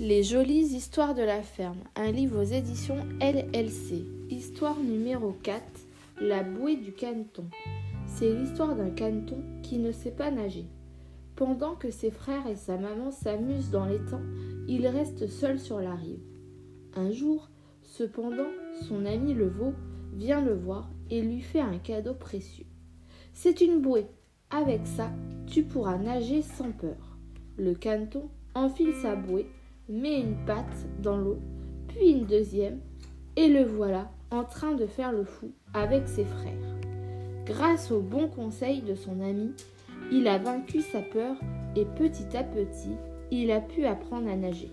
Les jolies histoires de la ferme, un livre aux éditions LLC. Histoire numéro 4, la bouée du caneton. C'est l'histoire d'un caneton qui ne sait pas nager. Pendant que ses frères et sa maman s'amusent dans l'étang, il reste seul sur la rive. Un jour, cependant, son ami le veau vient le voir et lui fait un cadeau précieux. C'est une bouée. Avec ça, tu pourras nager sans peur. Le caneton enfile sa bouée met une patte dans l'eau, puis une deuxième, et le voilà en train de faire le fou avec ses frères. Grâce au bon conseil de son ami, il a vaincu sa peur et petit à petit, il a pu apprendre à nager.